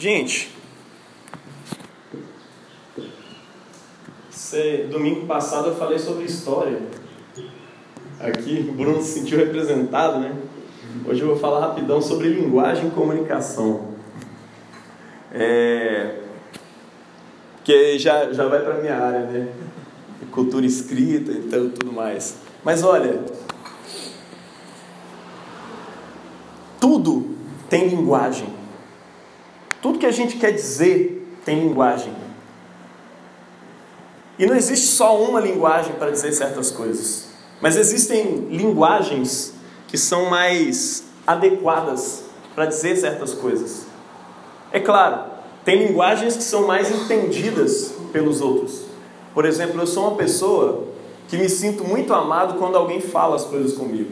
Gente, domingo passado eu falei sobre história. Aqui o Bruno se sentiu representado, né? Hoje eu vou falar rapidão sobre linguagem e comunicação. É... Que já, já vai para minha área, né? Cultura escrita, então tudo mais. Mas olha, tudo tem linguagem. Tudo que a gente quer dizer tem linguagem. E não existe só uma linguagem para dizer certas coisas, mas existem linguagens que são mais adequadas para dizer certas coisas. É claro, tem linguagens que são mais entendidas pelos outros. Por exemplo, eu sou uma pessoa que me sinto muito amado quando alguém fala as coisas comigo.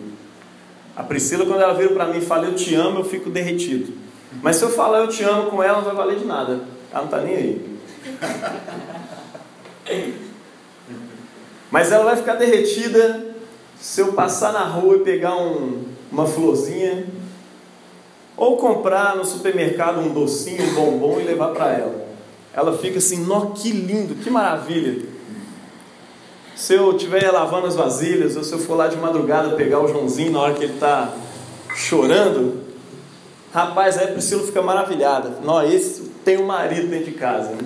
A Priscila, quando ela veio para mim e fala eu te amo, eu fico derretido. Mas se eu falar eu te amo com ela, não vai valer de nada. Ela não está nem aí. Mas ela vai ficar derretida se eu passar na rua e pegar um, uma florzinha, ou comprar no supermercado um docinho, um bombom e levar para ela. Ela fica assim, nó, que lindo, que maravilha. Se eu estiver lavando as vasilhas, ou se eu for lá de madrugada pegar o Joãozinho na hora que ele está chorando, Rapaz, aí a Priscila fica maravilhada. Não, esse tem um marido dentro de casa. Né?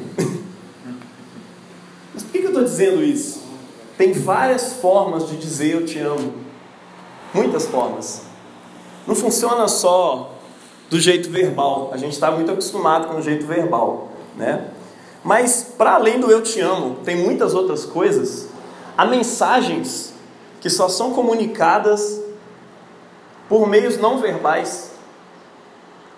Mas por que eu estou dizendo isso? Tem várias formas de dizer eu te amo. Muitas formas. Não funciona só do jeito verbal. A gente está muito acostumado com o jeito verbal, né? Mas para além do eu te amo, tem muitas outras coisas. Há mensagens que só são comunicadas por meios não verbais.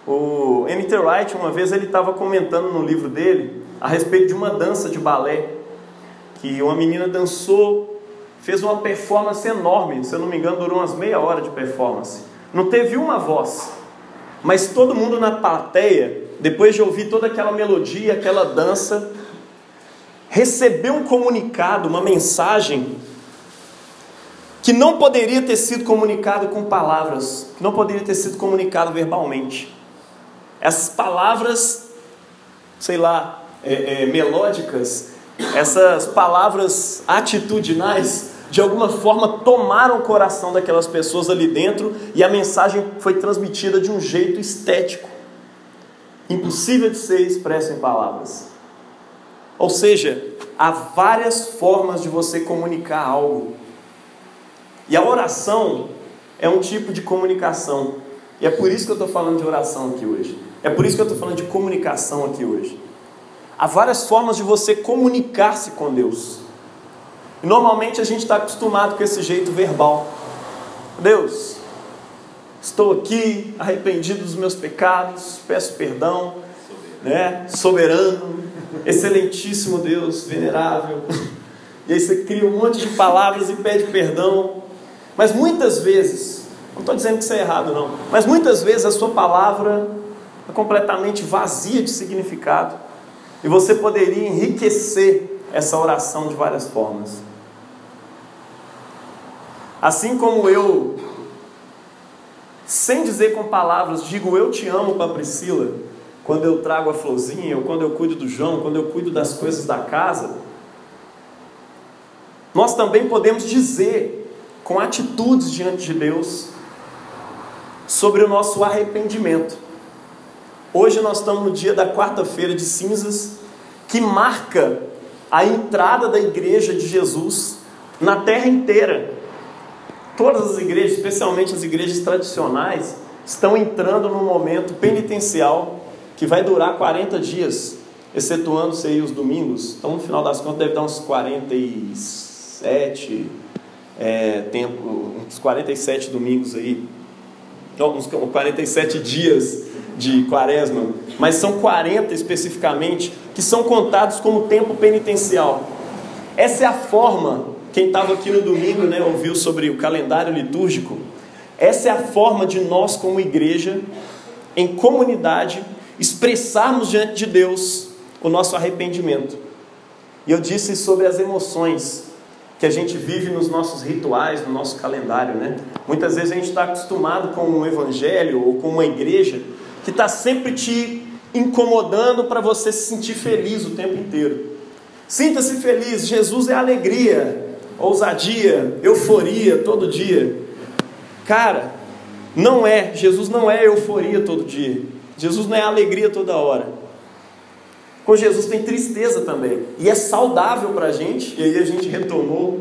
O M.T. Wright, uma vez, ele estava comentando no livro dele a respeito de uma dança de balé, que uma menina dançou, fez uma performance enorme, se eu não me engano, durou umas meia hora de performance. Não teve uma voz, mas todo mundo na plateia, depois de ouvir toda aquela melodia, aquela dança, recebeu um comunicado, uma mensagem que não poderia ter sido comunicado com palavras, que não poderia ter sido comunicado verbalmente. Essas palavras, sei lá, é, é, melódicas, essas palavras atitudinais, de alguma forma tomaram o coração daquelas pessoas ali dentro e a mensagem foi transmitida de um jeito estético, impossível de ser expresso em palavras. Ou seja, há várias formas de você comunicar algo. E a oração é um tipo de comunicação. E é por isso que eu estou falando de oração aqui hoje. É por isso que eu estou falando de comunicação aqui hoje. Há várias formas de você comunicar-se com Deus. E normalmente a gente está acostumado com esse jeito verbal. Deus, estou aqui arrependido dos meus pecados, peço perdão, né? Soberano, excelentíssimo Deus, venerável. E aí você cria um monte de palavras e pede perdão. Mas muitas vezes não estou dizendo que isso é errado, não. Mas muitas vezes a sua palavra é completamente vazia de significado. E você poderia enriquecer essa oração de várias formas. Assim como eu, sem dizer com palavras, digo eu te amo para Priscila, quando eu trago a florzinha, ou quando eu cuido do João, quando eu cuido das coisas da casa, nós também podemos dizer com atitudes diante de Deus sobre o nosso arrependimento. Hoje nós estamos no dia da quarta-feira de cinzas, que marca a entrada da igreja de Jesus na terra inteira. Todas as igrejas, especialmente as igrejas tradicionais, estão entrando num momento penitencial que vai durar 40 dias, excetuando-se aí os domingos. Então, no final das contas, deve dar uns 47 é, tempo, uns 47 domingos aí uns 47 dias de quaresma, mas são 40 especificamente, que são contados como tempo penitencial. Essa é a forma, quem estava aqui no domingo né, ouviu sobre o calendário litúrgico, essa é a forma de nós, como igreja, em comunidade, expressarmos diante de Deus o nosso arrependimento. E eu disse sobre as emoções que a gente vive nos nossos rituais, no nosso calendário, né? Muitas vezes a gente está acostumado com um evangelho ou com uma igreja que está sempre te incomodando para você se sentir feliz o tempo inteiro. Sinta-se feliz, Jesus é alegria, ousadia, euforia todo dia. Cara, não é, Jesus não é euforia todo dia. Jesus não é alegria toda hora. Com Jesus tem tristeza também. E é saudável para a gente. E aí a gente retomou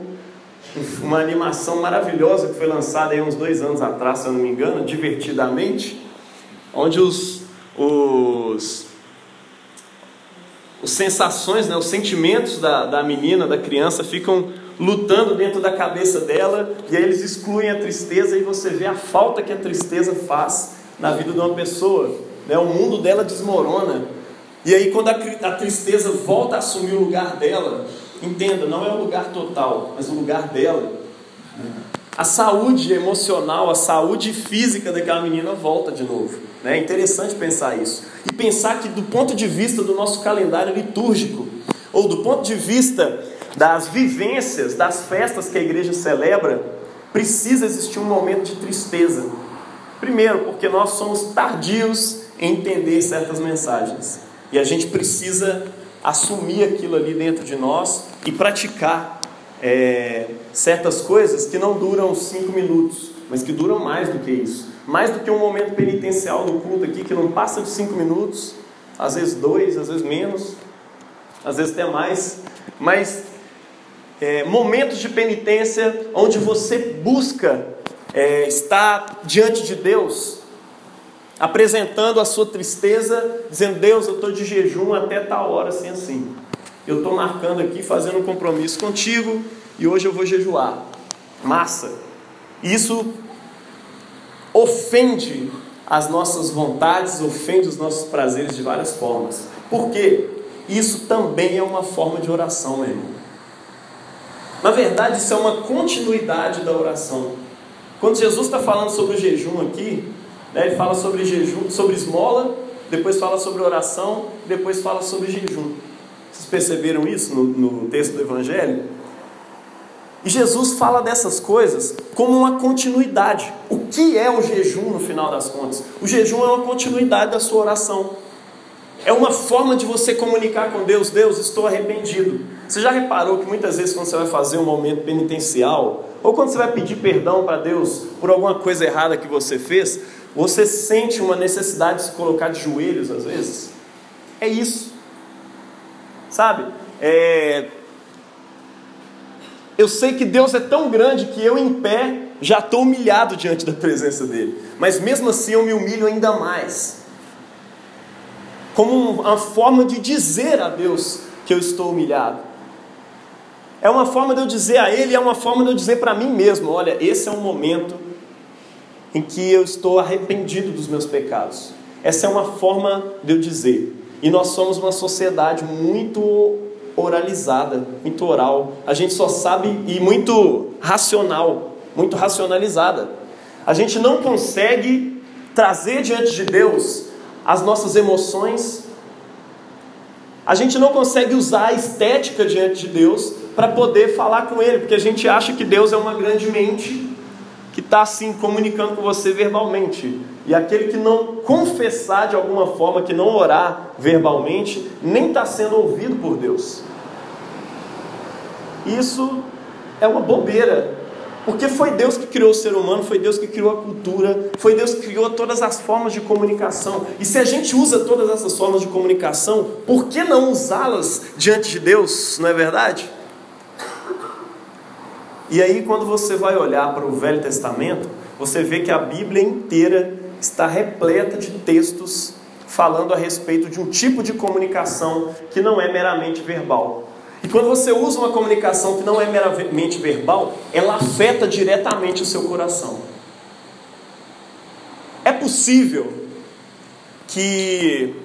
uma animação maravilhosa que foi lançada aí uns dois anos atrás, se eu não me engano, divertidamente, onde os, os, os sensações, né, os sentimentos da, da menina, da criança, ficam lutando dentro da cabeça dela, e aí eles excluem a tristeza e você vê a falta que a tristeza faz na vida de uma pessoa. Né? O mundo dela desmorona. E aí, quando a, a tristeza volta a assumir o lugar dela, entenda, não é o lugar total, mas o lugar dela. A saúde emocional, a saúde física daquela menina volta de novo. Né? É interessante pensar isso. E pensar que, do ponto de vista do nosso calendário litúrgico, ou do ponto de vista das vivências, das festas que a igreja celebra, precisa existir um momento de tristeza. Primeiro, porque nós somos tardios em entender certas mensagens. E a gente precisa assumir aquilo ali dentro de nós e praticar é, certas coisas que não duram cinco minutos, mas que duram mais do que isso. Mais do que um momento penitencial no culto aqui, que não passa de cinco minutos, às vezes dois, às vezes menos, às vezes até mais. Mas é, momentos de penitência onde você busca é, estar diante de Deus, apresentando a sua tristeza, dizendo: Deus, eu estou de jejum até tal hora, assim, assim. Eu estou marcando aqui, fazendo um compromisso contigo e hoje eu vou jejuar. Massa. Isso ofende as nossas vontades, ofende os nossos prazeres de várias formas. Por quê? Isso também é uma forma de oração, meu irmão. Na verdade, isso é uma continuidade da oração. Quando Jesus está falando sobre o jejum aqui, né, ele fala sobre jejum, sobre esmola, depois fala sobre oração, depois fala sobre jejum. Vocês perceberam isso no, no texto do Evangelho? E Jesus fala dessas coisas como uma continuidade. O que é o jejum no final das contas? O jejum é uma continuidade da sua oração. É uma forma de você comunicar com Deus: Deus, estou arrependido. Você já reparou que muitas vezes, quando você vai fazer um momento penitencial, ou quando você vai pedir perdão para Deus por alguma coisa errada que você fez, você sente uma necessidade de se colocar de joelhos às vezes? É isso. Sabe? É... Eu sei que Deus é tão grande que eu em pé já estou humilhado diante da presença dele. Mas mesmo assim eu me humilho ainda mais. Como uma forma de dizer a Deus que eu estou humilhado. É uma forma de eu dizer a Ele, é uma forma de eu dizer para mim mesmo: olha, esse é um momento em que eu estou arrependido dos meus pecados. Essa é uma forma de eu dizer. E nós somos uma sociedade muito oralizada, muito oral. A gente só sabe e muito racional, muito racionalizada. A gente não consegue trazer diante de Deus as nossas emoções. A gente não consegue usar a estética diante de Deus para poder falar com Ele, porque a gente acha que Deus é uma grande mente que está assim comunicando com você verbalmente. E aquele que não confessar de alguma forma, que não orar verbalmente, nem está sendo ouvido por Deus. Isso é uma bobeira. Porque foi Deus que criou o ser humano, foi Deus que criou a cultura, foi Deus que criou todas as formas de comunicação. E se a gente usa todas essas formas de comunicação, por que não usá-las diante de Deus, não é verdade? E aí, quando você vai olhar para o Velho Testamento, você vê que a Bíblia inteira está repleta de textos falando a respeito de um tipo de comunicação que não é meramente verbal. E quando você usa uma comunicação que não é meramente verbal, ela afeta diretamente o seu coração. É possível que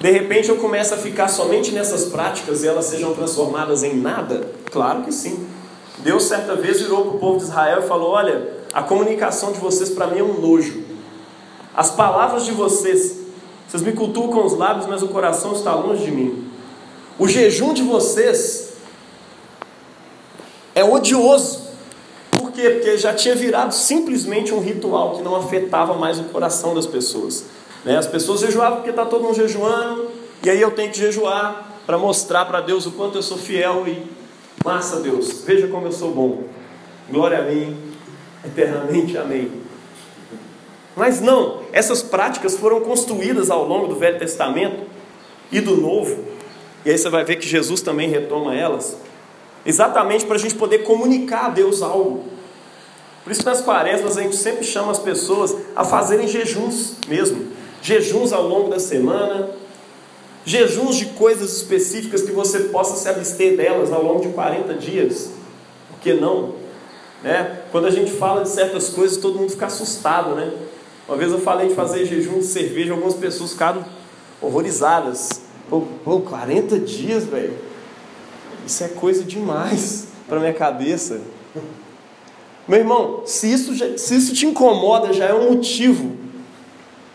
de repente eu comece a ficar somente nessas práticas e elas sejam transformadas em nada? Claro que sim. Deus certa vez virou para o povo de Israel e falou: Olha, a comunicação de vocês para mim é um nojo. As palavras de vocês, vocês me cultuam com os lábios, mas o coração está longe de mim. O jejum de vocês é odioso. Por quê? Porque já tinha virado simplesmente um ritual que não afetava mais o coração das pessoas. Né? As pessoas jejuavam porque está todo mundo jejuando, e aí eu tenho que jejuar para mostrar para Deus o quanto eu sou fiel e massa Deus, veja como eu sou bom. Glória a mim, eternamente amém. Mas não, essas práticas foram construídas ao longo do Velho Testamento e do Novo, e aí você vai ver que Jesus também retoma elas, exatamente para a gente poder comunicar a Deus algo. Por isso, nas quaresmas, a gente sempre chama as pessoas a fazerem jejuns mesmo jejuns ao longo da semana, jejuns de coisas específicas que você possa se abster delas ao longo de 40 dias. Por que não? Né? Quando a gente fala de certas coisas, todo mundo fica assustado, né? Uma vez eu falei de fazer jejum de cerveja, algumas pessoas ficaram horrorizadas. Pô, pô 40 dias, velho. Isso é coisa demais para minha cabeça. Meu irmão, se isso, se isso te incomoda, já é um motivo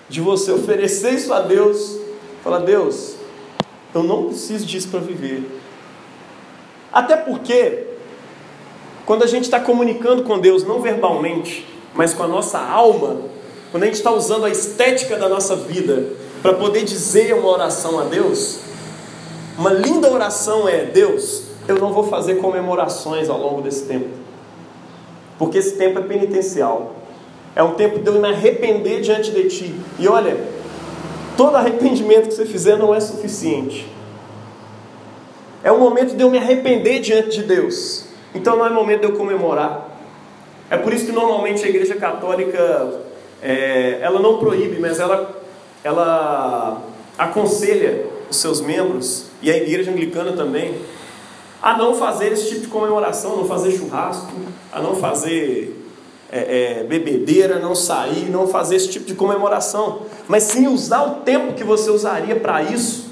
de você oferecer isso a Deus, falar: Deus, eu não preciso disso para viver. Até porque, quando a gente está comunicando com Deus, não verbalmente, mas com a nossa alma, quando a gente está usando a estética da nossa vida para poder dizer uma oração a Deus, uma linda oração é: Deus, eu não vou fazer comemorações ao longo desse tempo, porque esse tempo é penitencial, é um tempo de eu me arrepender diante de Ti. E olha, todo arrependimento que você fizer não é suficiente. É um momento de eu me arrepender diante de Deus. Então não é momento de eu comemorar. É por isso que normalmente a Igreja Católica é, ela não proíbe, mas ela, ela aconselha os seus membros e a Igreja Anglicana também a não fazer esse tipo de comemoração, não fazer churrasco, a não fazer é, é, bebedeira, não sair, não fazer esse tipo de comemoração, mas sim usar o tempo que você usaria para isso,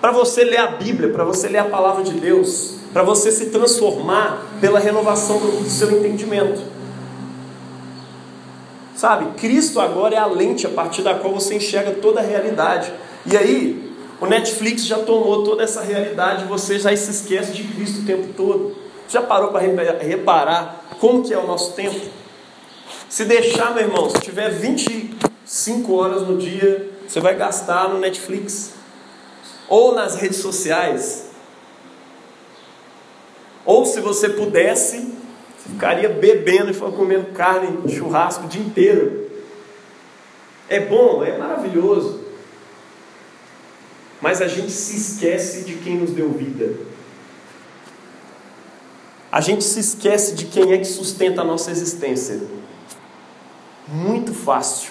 para você ler a Bíblia, para você ler a palavra de Deus, para você se transformar pela renovação do seu entendimento. Sabe, Cristo agora é a lente a partir da qual você enxerga toda a realidade. E aí, o Netflix já tomou toda essa realidade, você já se esquece de Cristo o tempo todo. Já parou para reparar como que é o nosso tempo? Se deixar, meu irmão, se tiver 25 horas no dia, você vai gastar no Netflix ou nas redes sociais. Ou se você pudesse, ficaria bebendo e comendo carne, churrasco o dia inteiro. É bom, é maravilhoso. Mas a gente se esquece de quem nos deu vida. A gente se esquece de quem é que sustenta a nossa existência. Muito fácil.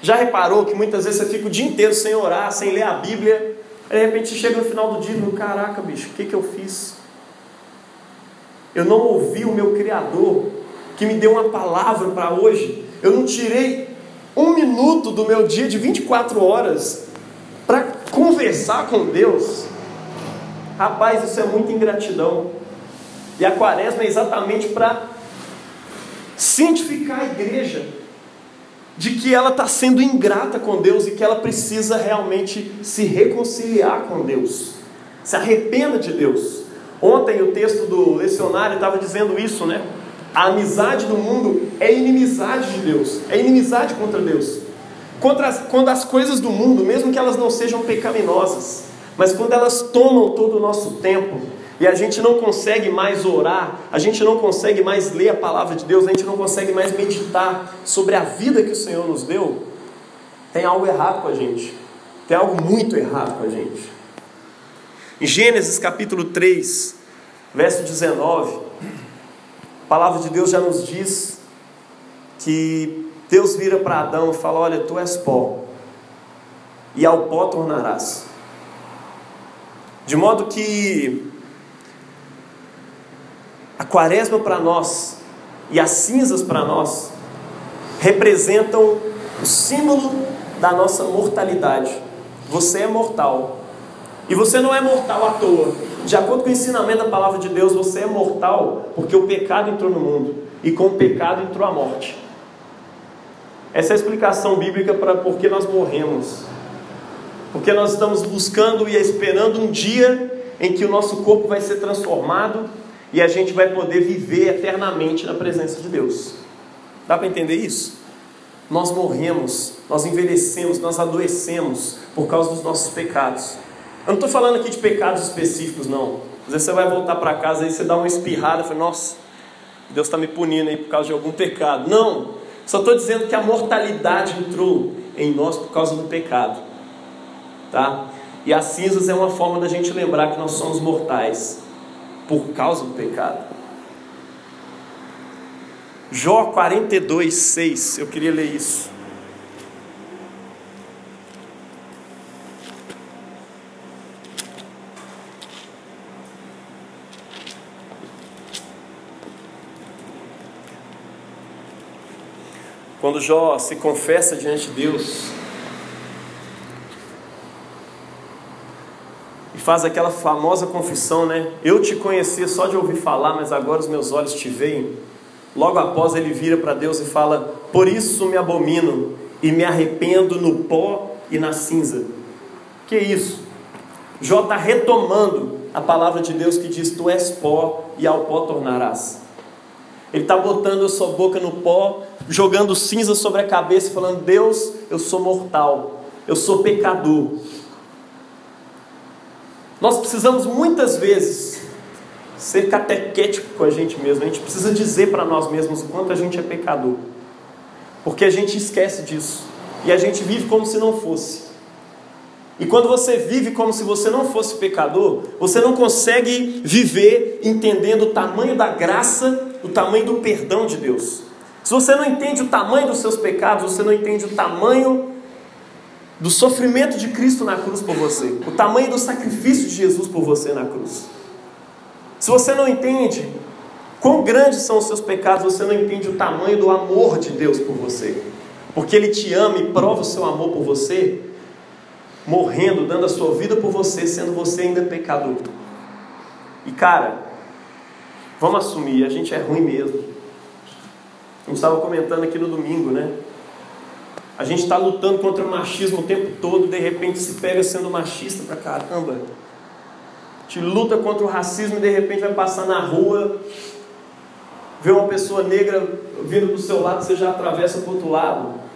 Já reparou que muitas vezes você fica o dia inteiro sem orar, sem ler a Bíblia, de repente chega no final do dia e fala, caraca bicho, o que, que eu fiz? Eu não ouvi o meu Criador, que me deu uma palavra para hoje. Eu não tirei um minuto do meu dia de 24 horas para conversar com Deus. Rapaz, isso é muita ingratidão. E a quaresma é exatamente para cientificar a igreja de que ela está sendo ingrata com Deus e que ela precisa realmente se reconciliar com Deus. Se arrependa de Deus. Ontem o texto do lecionário estava dizendo isso, né? A amizade do mundo é inimizade de Deus, é inimizade contra Deus. Contra as, quando as coisas do mundo, mesmo que elas não sejam pecaminosas, mas quando elas tomam todo o nosso tempo, e a gente não consegue mais orar, a gente não consegue mais ler a palavra de Deus, a gente não consegue mais meditar sobre a vida que o Senhor nos deu, tem algo errado com a gente. Tem algo muito errado com a gente. Em Gênesis capítulo 3, verso 19, a palavra de Deus já nos diz que Deus vira para Adão e fala: Olha, tu és pó, e ao pó tornarás. De modo que a quaresma para nós e as cinzas para nós representam o símbolo da nossa mortalidade. Você é mortal. E você não é mortal à toa. De acordo com o ensinamento da palavra de Deus, você é mortal porque o pecado entrou no mundo e com o pecado entrou a morte. Essa é a explicação bíblica para por que nós morremos. Porque nós estamos buscando e esperando um dia em que o nosso corpo vai ser transformado e a gente vai poder viver eternamente na presença de Deus. Dá para entender isso? nós morremos, nós envelhecemos, nós adoecemos por causa dos nossos pecados. Eu não estou falando aqui de pecados específicos, não. Às vezes você vai voltar para casa e você dá uma espirrada e fala, nossa, Deus está me punindo aí por causa de algum pecado. Não, só estou dizendo que a mortalidade entrou em nós por causa do pecado. Tá? E as cinzas é uma forma da gente lembrar que nós somos mortais por causa do pecado. Jó 42, 6, eu queria ler isso. Quando Jó se confessa diante de Deus e faz aquela famosa confissão, né? Eu te conhecia só de ouvir falar, mas agora os meus olhos te veem. Logo após ele vira para Deus e fala: Por isso me abomino e me arrependo no pó e na cinza. Que isso? Jó está retomando a palavra de Deus que diz: Tu és pó e ao pó tornarás. Ele está botando a sua boca no pó, jogando cinza sobre a cabeça, falando: Deus, eu sou mortal, eu sou pecador. Nós precisamos muitas vezes ser catequético com a gente mesmo, a gente precisa dizer para nós mesmos o quanto a gente é pecador, porque a gente esquece disso e a gente vive como se não fosse. E quando você vive como se você não fosse pecador, você não consegue viver entendendo o tamanho da graça, o tamanho do perdão de Deus. Se você não entende o tamanho dos seus pecados, você não entende o tamanho do sofrimento de Cristo na cruz por você, o tamanho do sacrifício de Jesus por você na cruz. Se você não entende quão grandes são os seus pecados, você não entende o tamanho do amor de Deus por você. Porque Ele te ama e prova o seu amor por você, morrendo, dando a sua vida por você, sendo você ainda pecador. E cara, vamos assumir, a gente é ruim mesmo. A gente estava comentando aqui no domingo, né? A gente está lutando contra o machismo o tempo todo, de repente se pega sendo machista pra caramba. Gente luta contra o racismo e de repente vai passar na rua, vê uma pessoa negra vindo do seu lado, você já atravessa para outro lado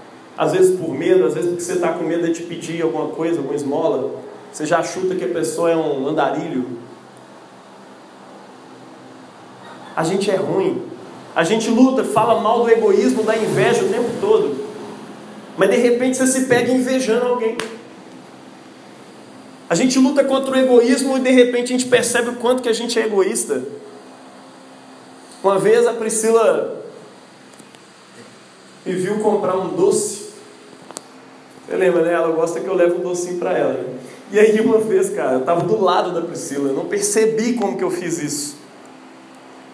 às vezes por medo, às vezes porque você está com medo de te pedir alguma coisa, alguma esmola, você já chuta que a pessoa é um andarilho. A gente é ruim. A gente luta, fala mal do egoísmo, da inveja o tempo todo. Mas de repente você se pega invejando alguém. A gente luta contra o egoísmo e de repente a gente percebe o quanto que a gente é egoísta. Uma vez a Priscila me viu comprar um doce você lembra, né? Ela gosta que eu leve um docinho para ela. E aí uma vez, cara, eu estava do lado da Priscila, eu não percebi como que eu fiz isso.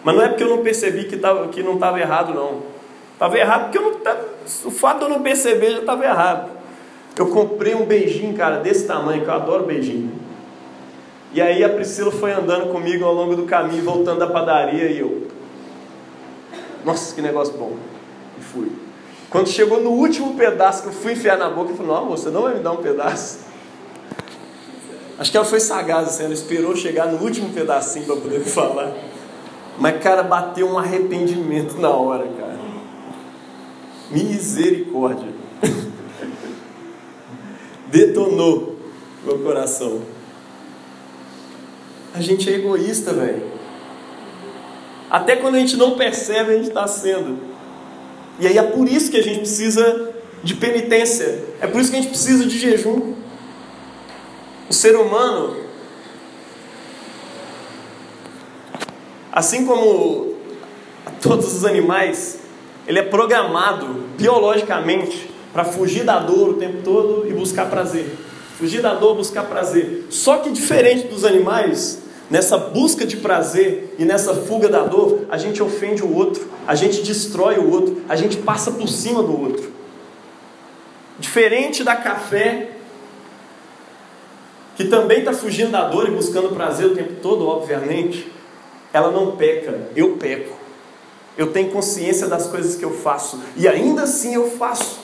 Mas não é porque eu não percebi que, tava, que não estava errado, não. Estava errado porque eu não, o fato de eu não perceber já estava errado. Eu comprei um beijinho, cara, desse tamanho, que eu adoro beijinho. E aí a Priscila foi andando comigo ao longo do caminho, voltando da padaria, e eu. Nossa, que negócio bom. E fui. Quando chegou no último pedaço que eu fui enfiar na boca, eu falei, não, você não vai me dar um pedaço. Acho que ela foi sagaz, assim, ela esperou chegar no último pedacinho para poder falar. Mas, cara, bateu um arrependimento na hora, cara. Misericórdia. Detonou meu coração. A gente é egoísta, velho. Até quando a gente não percebe, a gente está sendo. E aí é por isso que a gente precisa de penitência, é por isso que a gente precisa de jejum. O ser humano, assim como todos os animais, ele é programado biologicamente para fugir da dor o tempo todo e buscar prazer. Fugir da dor, buscar prazer. Só que diferente dos animais, nessa busca de prazer e nessa fuga da dor, a gente ofende o outro, a gente destrói o outro, a gente passa por cima do outro. Diferente da café, que também está fugindo da dor e buscando prazer o tempo todo, obviamente, ela não peca, eu peco. Eu tenho consciência das coisas que eu faço e ainda assim eu faço.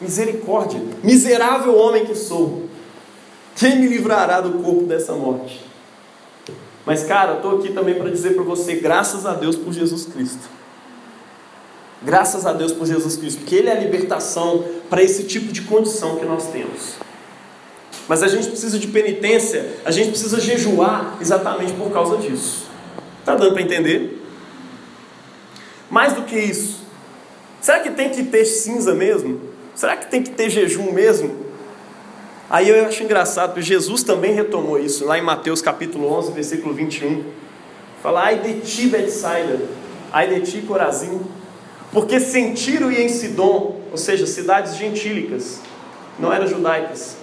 Misericórdia, miserável homem que sou. Quem me livrará do corpo dessa morte? Mas, cara, eu estou aqui também para dizer para você, graças a Deus por Jesus Cristo. Graças a Deus por Jesus Cristo, porque Ele é a libertação para esse tipo de condição que nós temos. Mas a gente precisa de penitência, a gente precisa jejuar exatamente por causa disso. Está dando para entender? Mais do que isso, será que tem que ter cinza mesmo? Será que tem que ter jejum mesmo? Aí eu acho engraçado, porque Jesus também retomou isso, lá em Mateus capítulo 11, versículo 21. Fala, ai de ti, Betsaida, ai de ti, Corazim, porque em Tiro e em Sidom, ou seja, cidades gentílicas, não eram judaicas,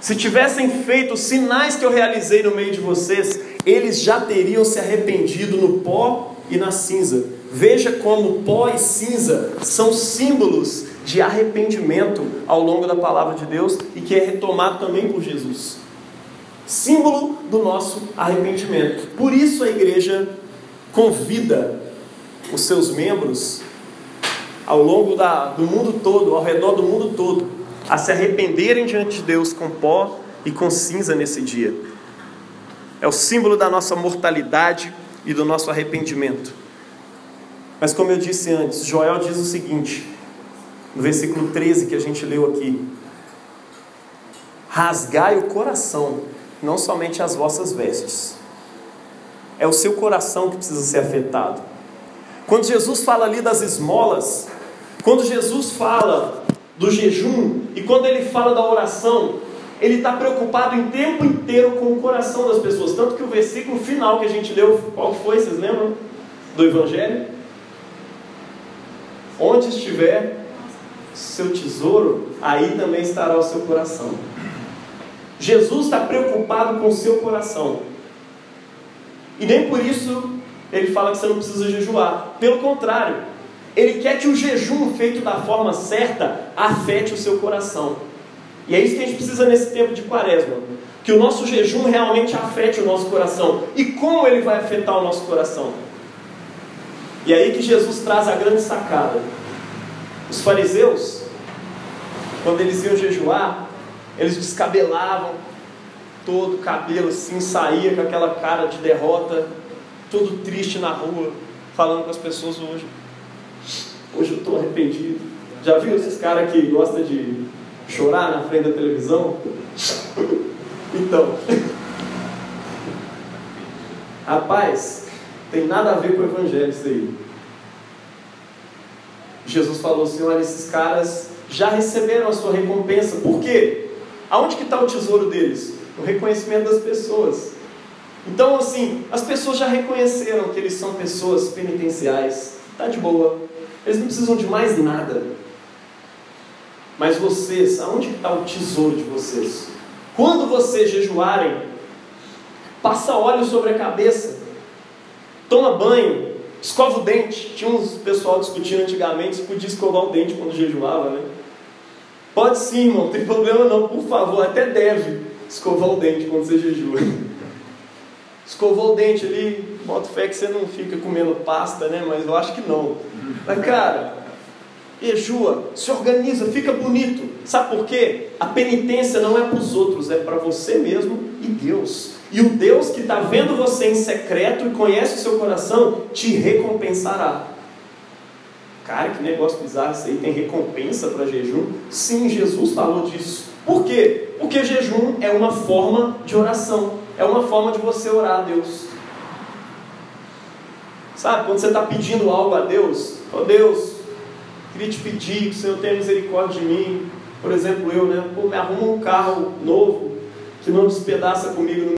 se tivessem feito os sinais que eu realizei no meio de vocês, eles já teriam se arrependido no pó e na cinza. Veja como pó e cinza são símbolos de arrependimento ao longo da palavra de Deus e que é retomado também por Jesus. Símbolo do nosso arrependimento. Por isso a igreja convida os seus membros ao longo da, do mundo todo, ao redor do mundo todo, a se arrependerem diante de Deus com pó e com cinza nesse dia. É o símbolo da nossa mortalidade e do nosso arrependimento. Mas como eu disse antes, Joel diz o seguinte, no versículo 13 que a gente leu aqui: Rasgai o coração, não somente as vossas vestes. É o seu coração que precisa ser afetado. Quando Jesus fala ali das esmolas, quando Jesus fala do jejum, e quando ele fala da oração, ele está preocupado em tempo inteiro com o coração das pessoas. Tanto que o versículo final que a gente leu, qual foi? Vocês lembram? Do Evangelho? Onde estiver seu tesouro, aí também estará o seu coração. Jesus está preocupado com o seu coração. E nem por isso ele fala que você não precisa jejuar. Pelo contrário, ele quer que o jejum feito da forma certa afete o seu coração. E é isso que a gente precisa nesse tempo de quaresma. Que o nosso jejum realmente afete o nosso coração. E como ele vai afetar o nosso coração? E aí que Jesus traz a grande sacada. Os fariseus, quando eles iam jejuar, eles descabelavam todo o cabelo assim, saía com aquela cara de derrota, todo triste na rua, falando com as pessoas hoje. Hoje eu estou arrependido. Já viu esses caras que gostam de chorar na frente da televisão? Então, rapaz, tem nada a ver com o evangelho isso aí. Jesus falou assim: olha, esses caras já receberam a sua recompensa. Por quê? Aonde que está o tesouro deles? O reconhecimento das pessoas. Então, assim, as pessoas já reconheceram que eles são pessoas penitenciais. Está de boa. Eles não precisam de mais nada. Mas vocês, aonde está o tesouro de vocês? Quando vocês jejuarem, passa óleo sobre a cabeça, toma banho, escova o dente. Tinha uns pessoal discutindo antigamente se podia escovar o dente quando jejuava, né? Pode sim, irmão, não tem problema não, por favor, até deve escovar o dente quando você jejua. Escovou o dente ali, boto fé que você não fica comendo pasta, né? Mas eu acho que não. Mas, cara, jejua, se organiza, fica bonito. Sabe por quê? A penitência não é para os outros, é para você mesmo e Deus. E o Deus que está vendo você em secreto e conhece o seu coração, te recompensará. Cara, que negócio bizarro isso aí. Tem recompensa para jejum? Sim, Jesus falou disso. Por quê? Porque jejum é uma forma de oração. É uma forma de você orar a Deus. Sabe, quando você está pedindo algo a Deus, ó oh, Deus, queria te pedir que o Senhor tenha misericórdia de mim. Por exemplo, eu, né? Pô, me arruma um carro novo que não despedaça comigo no